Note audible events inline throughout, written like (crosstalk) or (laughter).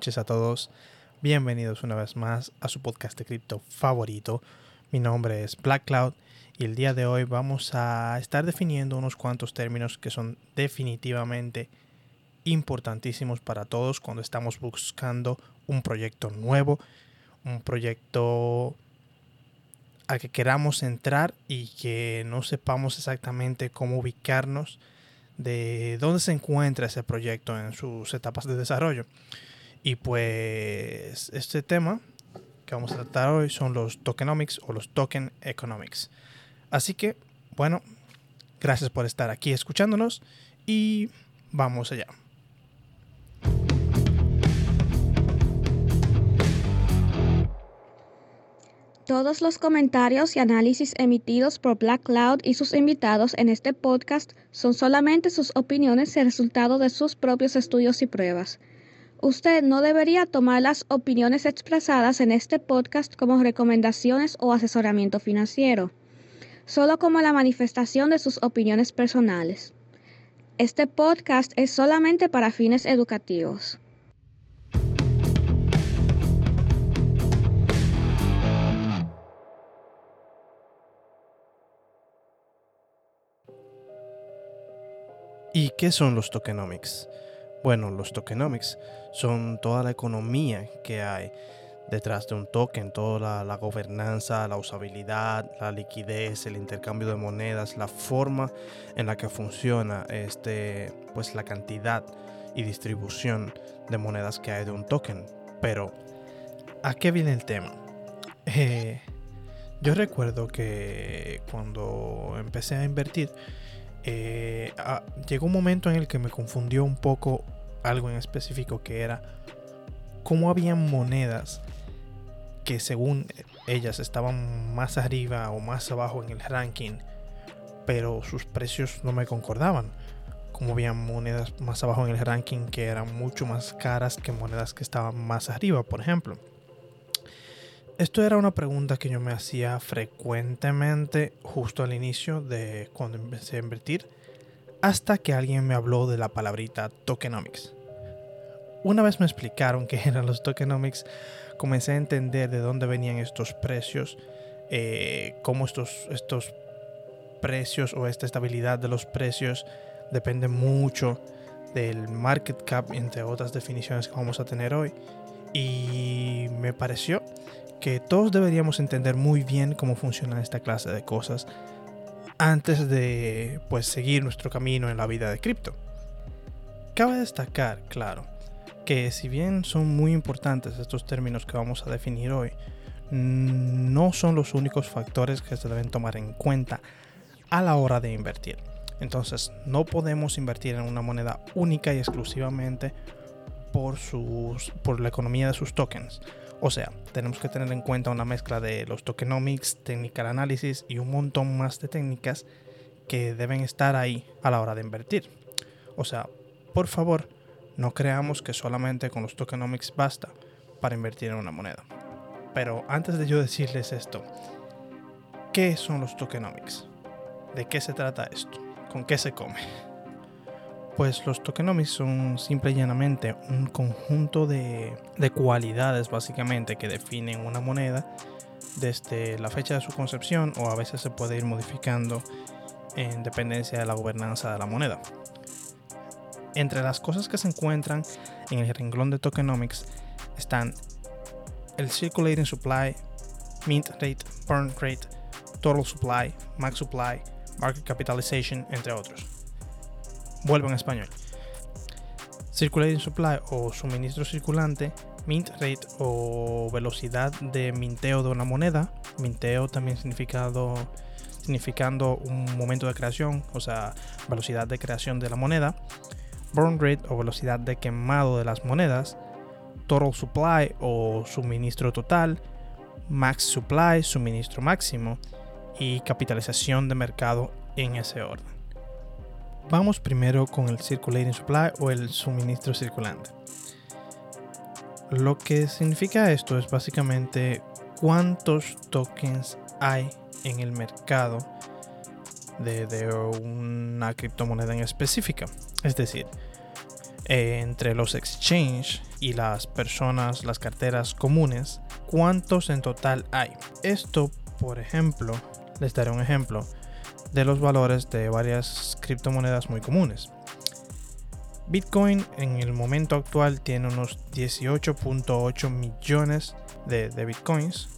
noches a todos. Bienvenidos una vez más a su podcast de cripto favorito. Mi nombre es Black Cloud y el día de hoy vamos a estar definiendo unos cuantos términos que son definitivamente importantísimos para todos cuando estamos buscando un proyecto nuevo, un proyecto al que queramos entrar y que no sepamos exactamente cómo ubicarnos de dónde se encuentra ese proyecto en sus etapas de desarrollo. Y pues este tema que vamos a tratar hoy son los tokenomics o los token economics. Así que, bueno, gracias por estar aquí escuchándonos y vamos allá. Todos los comentarios y análisis emitidos por Black Cloud y sus invitados en este podcast son solamente sus opiniones y resultado de sus propios estudios y pruebas. Usted no debería tomar las opiniones expresadas en este podcast como recomendaciones o asesoramiento financiero, solo como la manifestación de sus opiniones personales. Este podcast es solamente para fines educativos. ¿Y qué son los tokenomics? Bueno, los tokenomics son toda la economía que hay detrás de un token, toda la, gobernanza, la usabilidad, la liquidez, el intercambio de monedas, la forma en la que funciona este, pues la cantidad y distribución de monedas que hay de un token. Pero, ¿a qué viene el tema? Eh, yo recuerdo que cuando empecé a invertir, eh, ah, llegó un momento en el que me confundió un poco algo en específico que era cómo habían monedas que según ellas estaban más arriba o más abajo en el ranking, pero sus precios no me concordaban. Como habían monedas más abajo en el ranking que eran mucho más caras que monedas que estaban más arriba, por ejemplo. Esto era una pregunta que yo me hacía frecuentemente justo al inicio de cuando empecé a invertir, hasta que alguien me habló de la palabrita tokenomics. Una vez me explicaron qué (laughs) eran los tokenomics, comencé a entender de dónde venían estos precios, eh, cómo estos, estos precios o esta estabilidad de los precios depende mucho del market cap, entre otras definiciones que vamos a tener hoy. Y me pareció que todos deberíamos entender muy bien cómo funciona esta clase de cosas antes de pues seguir nuestro camino en la vida de cripto. Cabe destacar, claro, que si bien son muy importantes estos términos que vamos a definir hoy, no son los únicos factores que se deben tomar en cuenta a la hora de invertir. Entonces, no podemos invertir en una moneda única y exclusivamente por, sus, por la economía de sus tokens. O sea, tenemos que tener en cuenta una mezcla de los tokenomics, technical analysis y un montón más de técnicas que deben estar ahí a la hora de invertir. O sea, por favor, no creamos que solamente con los tokenomics basta para invertir en una moneda. Pero antes de yo decirles esto, ¿qué son los tokenomics? ¿De qué se trata esto? ¿Con qué se come? Pues los tokenomics son simple y llanamente un conjunto de, cualidades básicamente que definen una moneda desde la fecha de su concepción o a veces se puede ir modificando en dependencia de la gobernanza de la moneda. Entre las cosas que se encuentran en el renglón de tokenomics están el circulating supply, mint rate, burn rate, total supply, max supply, market capitalization, entre otros vuelvo en español. Circulating supply o suministro circulante, mint rate o velocidad de minteo de una moneda. Minteo también significado, significando un momento de creación, o sea, velocidad de creación de la moneda. Burn rate o velocidad de quemado de las monedas. Total supply o suministro total. Max supply, suministro máximo. Y capitalización de mercado en ese orden. Vamos primero con el circulating supply o el suministro circulante. Lo que significa esto es básicamente cuántos tokens hay en el mercado de, una criptomoneda en específica. Es decir, entre los exchanges y las personas, las carteras comunes, ¿cuántos en total hay? Esto, por ejemplo, les daré un ejemplo de los valores de varias criptomonedas muy comunes. Bitcoin en el momento actual tiene unos 18.8 millones de, bitcoins.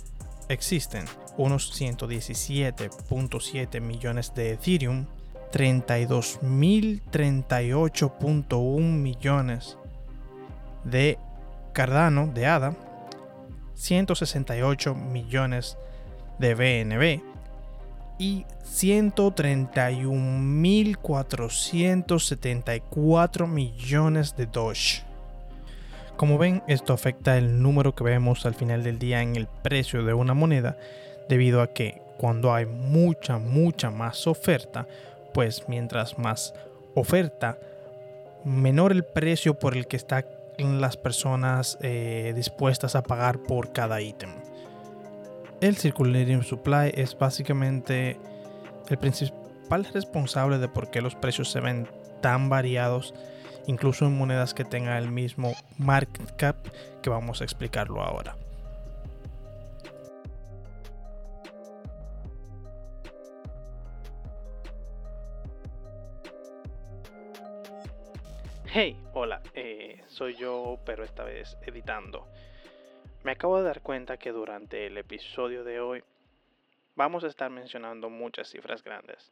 Existen unos 117.7 millones de Ethereum, 32.038.1 millones de Cardano, de ADA, 168 millones de BNB y 131.474 millones de Doge. Como ven, esto afecta el número que vemos al final del día en el precio de una moneda, debido a que cuando hay mucha, mucha más oferta, pues mientras más oferta, menor el precio por el que están las personas eh, dispuestas a pagar por cada ítem. El Circulating Supply es básicamente el principal responsable de por qué los precios se ven tan variados, incluso en monedas que tengan el mismo market cap, que vamos a explicarlo ahora. Hey, hola, eh, soy yo, pero esta vez editando. Me acabo de dar cuenta que durante el episodio de hoy vamos a estar mencionando muchas cifras grandes,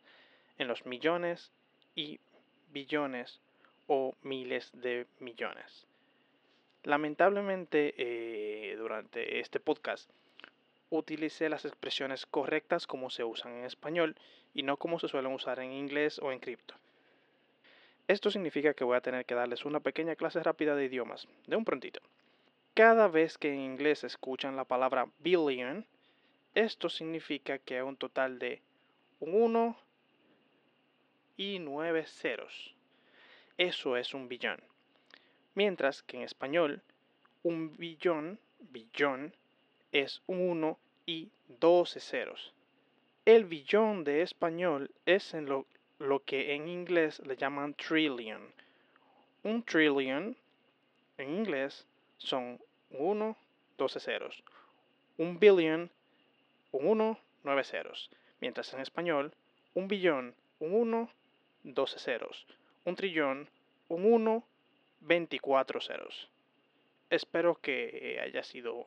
en los millones y billones o miles de millones. Lamentablemente, eh, durante este podcast utilicé las expresiones correctas como se usan en español y no como se suelen usar en inglés o en cripto. Esto significa que voy a tener que darles una pequeña clase rápida de idiomas, de un prontito. Cada vez que en inglés escuchan la palabra billion, esto significa que hay un total de un 1 y 9 ceros. Eso es un billón. Mientras que en español, un billón, billón, es un 1 y 12 ceros. El billón de español es lo lo que en inglés le llaman trillion. Un trillion en inglés son 1, 12 ceros. Un billion, un 1, 9 ceros. Mientras en español, un billón, un 1, 12 ceros. Un trillón, un 1, 24 ceros. Espero que haya sido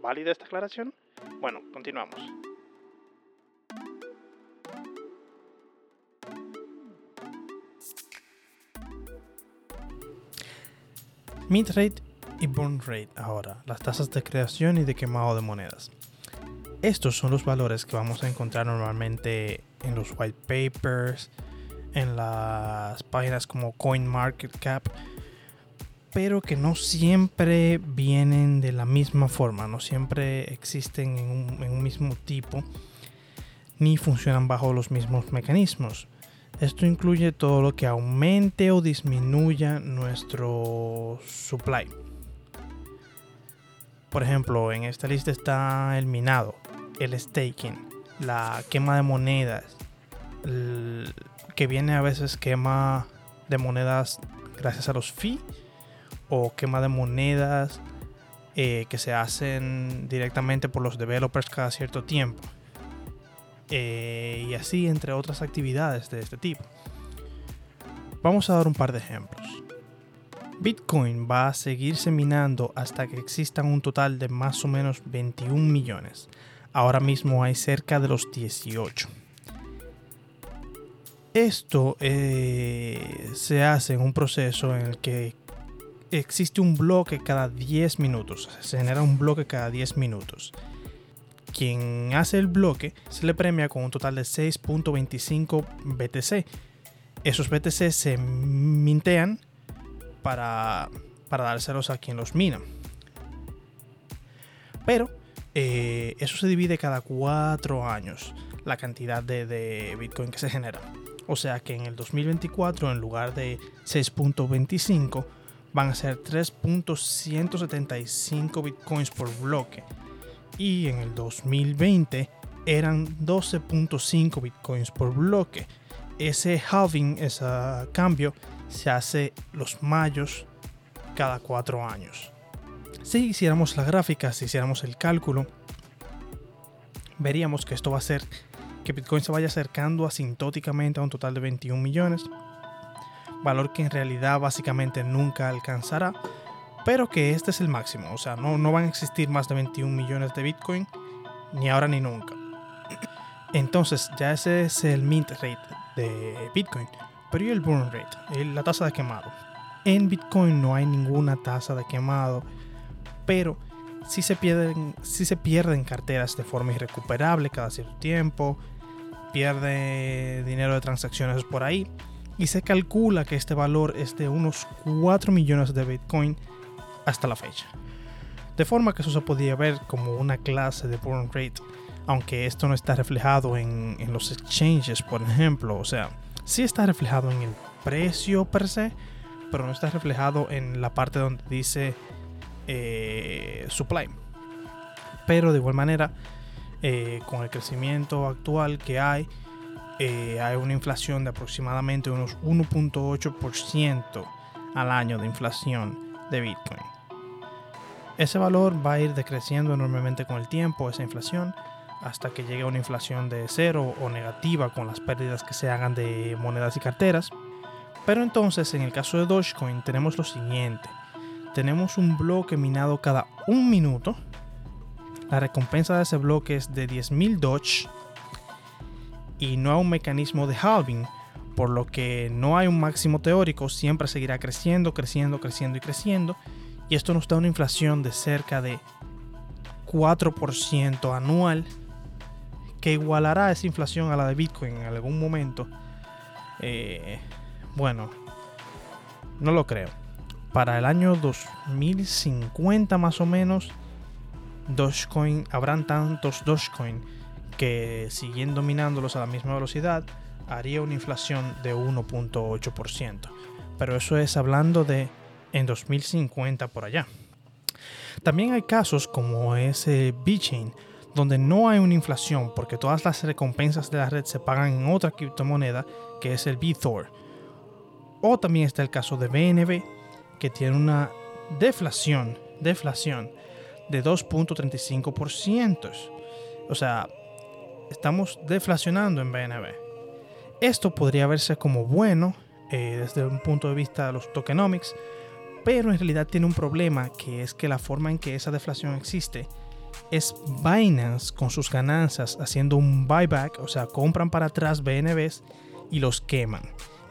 válida esta aclaración. Bueno, continuamos. Mint rate y burn rate ahora, las tasas de creación y de quemado de monedas. Estos son los valores que vamos a encontrar normalmente en los white papers, en las páginas como CoinMarketCap, pero que no siempre vienen de la misma forma, no siempre existen en un, en un mismo tipo, ni funcionan bajo los mismos mecanismos. Esto incluye todo lo que aumente o disminuya nuestro supply. Por ejemplo, en esta lista está el minado, el staking, la quema de monedas, que viene a veces quema de monedas gracias a los fees o quema de monedas eh, que se hacen directamente por los developers cada cierto tiempo. Eh, y así entre otras actividades de este tipo. Vamos a dar un par de ejemplos. Bitcoin va a seguirse minando hasta que existan un total de más o menos 21 millones. Ahora mismo hay cerca de los 18. Esto eh, se hace en un proceso en el que existe un bloque cada 10 minutos. Se genera un bloque cada 10 minutos quien hace el bloque se le premia con un total de 6.25 BTC. Esos BTC se mintean para, para dárselos a quien los mina. Pero eh, eso se divide cada 4 años la cantidad de, de Bitcoin que se genera. O sea que en el 2024 en lugar de 6.25 van a ser 3.175 bitcoins por bloque y en el 2020 eran 12.5 bitcoins por bloque. Ese halving, ese cambio, se hace los mayos cada cuatro años. Si hiciéramos la gráfica, si hiciéramos el cálculo, veríamos que esto va a ser que Bitcoin se vaya acercando asintóticamente a un total de 21 millones, valor que en realidad básicamente nunca alcanzará, pero que este es el máximo, o sea, no, no van a existir más de 21 millones de Bitcoin, ni ahora ni nunca. Entonces, ya ese es el mint rate de Bitcoin, pero ¿y el burn rate? La tasa de quemado. En Bitcoin no hay ninguna tasa de quemado, pero si se pierden, si se pierden carteras de forma irrecuperable cada cierto tiempo, pierde dinero de transacciones por ahí, y se calcula que este valor es de unos 4 millones de Bitcoin hasta la fecha. De forma que eso se podría ver como una clase de burn rate, aunque esto no está reflejado en, en los exchanges, por ejemplo. O sea, sí está reflejado en el precio per se, pero no está reflejado en la parte donde dice eh, supply. Pero de igual manera, eh, con el crecimiento actual que hay, eh, hay una inflación de aproximadamente unos 1.8% al año de inflación de Bitcoin. Ese valor va a ir decreciendo enormemente con el tiempo, esa inflación, hasta que llegue a una inflación de cero o negativa con las pérdidas que se hagan de monedas y carteras. Pero entonces, en el caso de Dogecoin, tenemos lo siguiente tenemos un bloque minado cada un minuto. La recompensa de ese bloque es de 10.000 Doge y no hay un mecanismo de halving, por lo que no hay un máximo teórico, siempre seguirá creciendo, creciendo, creciendo y creciendo. Y esto nos da una inflación de cerca de 4% anual, que igualará esa inflación a la de Bitcoin en algún momento. Eh, bueno, no lo creo para el año 2050 más o menos, Dogecoin, habrán tantos Dogecoin que siguen dominándolos a la misma velocidad, haría una inflación de 1.8%. Pero eso es hablando de en 2050 por allá. También hay casos como ese B-Chain, donde no hay una inflación porque todas las recompensas de la red se pagan en otra criptomoneda que es el BTOR. O también está el caso de BNB, que tiene una deflación, deflación de 2.35%. O sea, estamos deflacionando en BNB. Esto podría verse como bueno eh, desde un punto de vista de los tokenomics, pero en realidad tiene un problema que es que la forma en que esa deflación existe es Binance con sus ganancias haciendo un buyback, o sea, compran para atrás BNBs y los queman.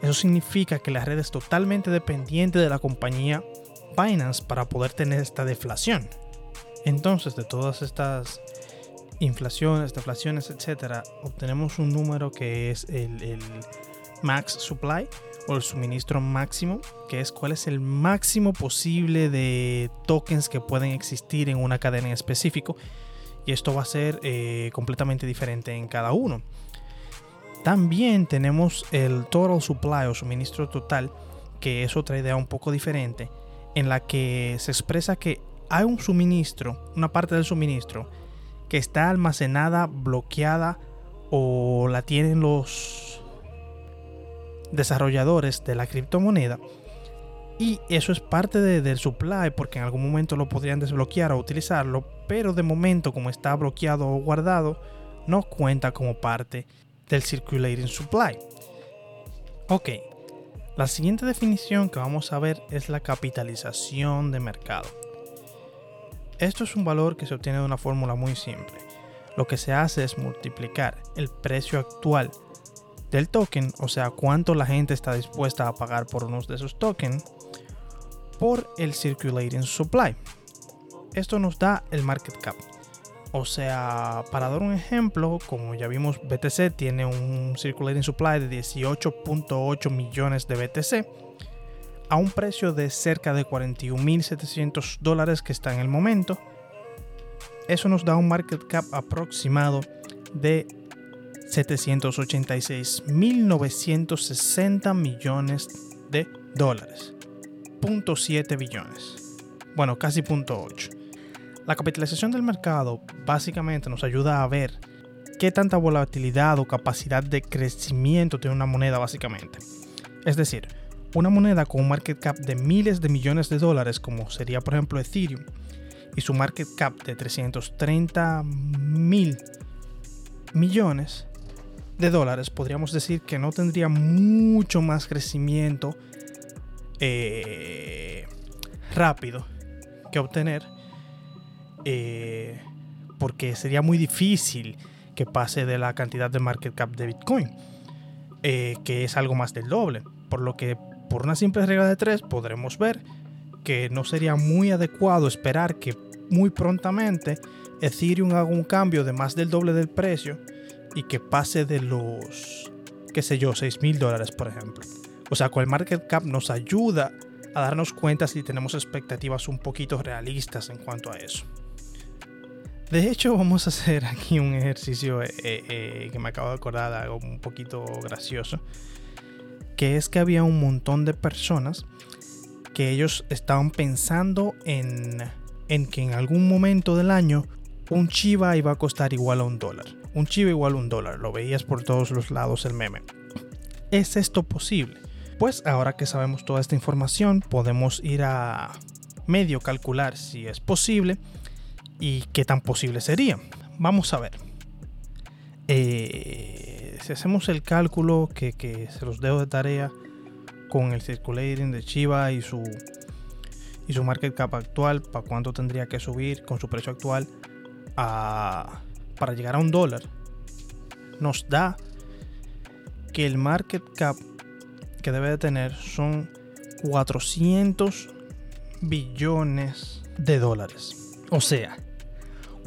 Eso significa que la red es totalmente dependiente de la compañía Binance para poder tener esta deflación. Entonces, de todas estas inflaciones, deflaciones, etcétera, obtenemos un número que es el, max supply o el suministro máximo, que es cuál es el máximo posible de tokens que pueden existir en una cadena en específico. Y esto va a ser eh, completamente diferente en cada uno. También tenemos el total supply o suministro total, que es otra idea un poco diferente, en la que se expresa que hay un suministro, una parte del suministro, que está almacenada, bloqueada o la tienen los desarrolladores de la criptomoneda. Y eso es parte del supply porque en algún momento lo podrían desbloquear o utilizarlo, pero de momento como está bloqueado o guardado, no cuenta como parte del circulating supply. Ok, la siguiente definición que vamos a ver es la capitalización de mercado. Esto es un valor que se obtiene de una fórmula muy simple. Lo que se hace es multiplicar el precio actual del token, o sea, cuánto la gente está dispuesta a pagar por uno de esos tokens, por el circulating supply. Esto nos da el market cap. O sea, para dar un ejemplo, como ya vimos, BTC tiene un circulating supply de 18.8 millones de BTC a un precio de cerca de 41.700 dólares que está en el momento. Eso nos da un market cap aproximado de 786.960 millones de dólares. 0.7 billones. Bueno, casi 0.8. La capitalización del mercado básicamente nos ayuda a ver qué tanta volatilidad o capacidad de crecimiento tiene una moneda básicamente. Es decir, una moneda con un market cap de miles de millones de dólares, como sería por ejemplo Ethereum, y su market cap de 330 mil millones de dólares, podríamos decir que no tendría mucho más crecimiento eh, rápido que obtener, eh, porque sería muy difícil que pase de la cantidad de market cap de Bitcoin, eh, que es algo más del doble, por lo que por una simple regla de tres podremos ver que no sería muy adecuado esperar que muy prontamente Ethereum haga un cambio de más del doble del precio y que pase de los, qué sé yo, 6 mil dólares, por ejemplo. O sea, con el market cap nos ayuda a darnos cuenta si tenemos expectativas un poquito realistas en cuanto a eso. De hecho, vamos a hacer aquí un ejercicio eh, eh, que me acabo de acordar algo un poquito gracioso. Que es que había un montón de personas que ellos estaban pensando en, en que en algún momento del año un Chiva iba a costar igual a un dólar. Un Chiva igual un dólar. Lo veías por todos los lados el meme. ¿Es esto posible? Pues ahora que sabemos toda esta información, podemos ir a medio calcular si es posible y qué tan posible sería. Vamos a ver. Eh, si hacemos el cálculo que, que, se los dejo de tarea con el circulating de Chiva y su, y su market cap actual, para cuánto tendría que subir con su precio actual a, para llegar a un dólar, nos da que el market cap que debe de tener son 400 billones de dólares. O sea,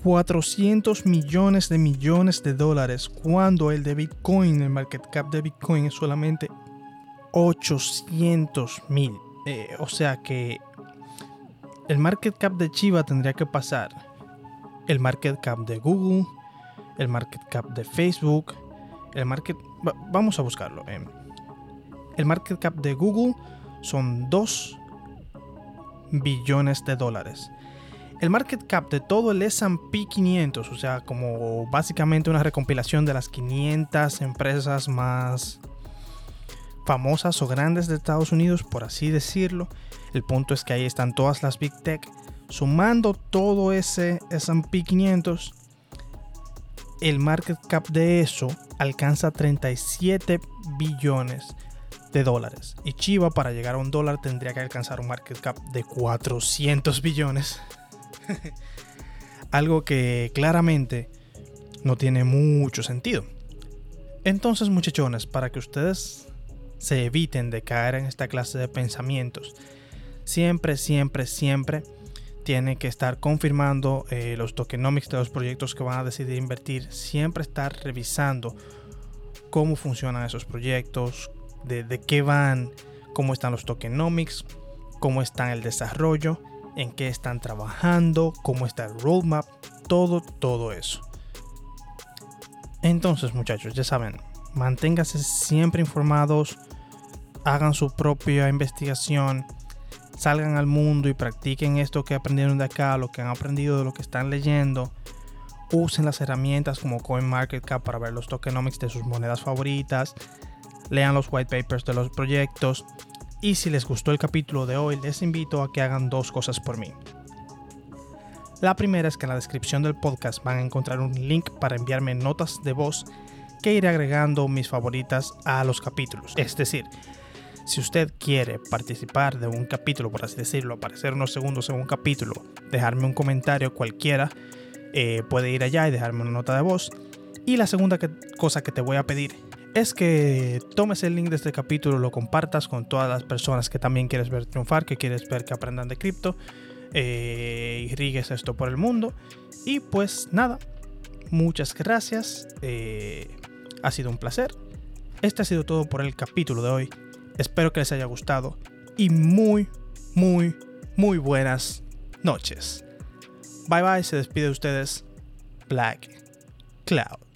400 millones de millones de dólares cuando el de Bitcoin, el market cap de Bitcoin es solamente 800 mil. Eh, o sea que el market cap de Chiva tendría que pasar el market cap de Google, el market cap de Facebook, el market... Vamos a buscarlo. Eh. El market cap de Google son 2 billones de dólares. El market cap de todo el SP 500, o sea, como básicamente una recompilación de las 500 empresas más famosas o grandes de Estados Unidos, por así decirlo. El punto es que ahí están todas las Big Tech. Sumando todo ese SP 500, el market cap de eso alcanza 37 billones de dólares. Y Chiva para llegar a un dólar tendría que alcanzar un market cap de 400 billones. (laughs) Algo que claramente no tiene mucho sentido. Entonces muchachones, para que ustedes se eviten de caer en esta clase de pensamientos, siempre, siempre, siempre tiene que estar confirmando eh, los tokenomics de los proyectos que van a decidir invertir, siempre estar revisando cómo funcionan esos proyectos, de, qué van, cómo están los tokenomics, cómo está el desarrollo, en qué están trabajando, cómo está el roadmap, todo, todo eso. Entonces, muchachos, ya saben, manténganse siempre informados, hagan su propia investigación, salgan al mundo y practiquen esto que aprendieron de acá, lo que han aprendido de lo que están leyendo. Usen las herramientas como CoinMarketCap para ver los tokenomics de sus monedas favoritas lean los white papers de los proyectos y si les gustó el capítulo de hoy les invito a que hagan dos cosas por mí. La primera es que en la descripción del podcast van a encontrar un link para enviarme notas de voz que iré agregando mis favoritas a los capítulos. Es decir, si usted quiere participar de un capítulo, por así decirlo, aparecer unos segundos en un capítulo, dejarme un comentario cualquiera, eh, puede ir allá y dejarme una nota de voz. Y la segunda cosa que te voy a pedir es que tomes el link de este capítulo, lo compartas con todas las personas que también quieres ver triunfar, que quieres ver que aprendan de cripto, eh, y rigues esto por el mundo. Y pues nada, muchas gracias, eh, ha sido un placer. Este ha sido todo por el capítulo de hoy. Espero que les haya gustado y muy, muy, muy buenas noches. Bye bye, se despide de ustedes Black Cloud.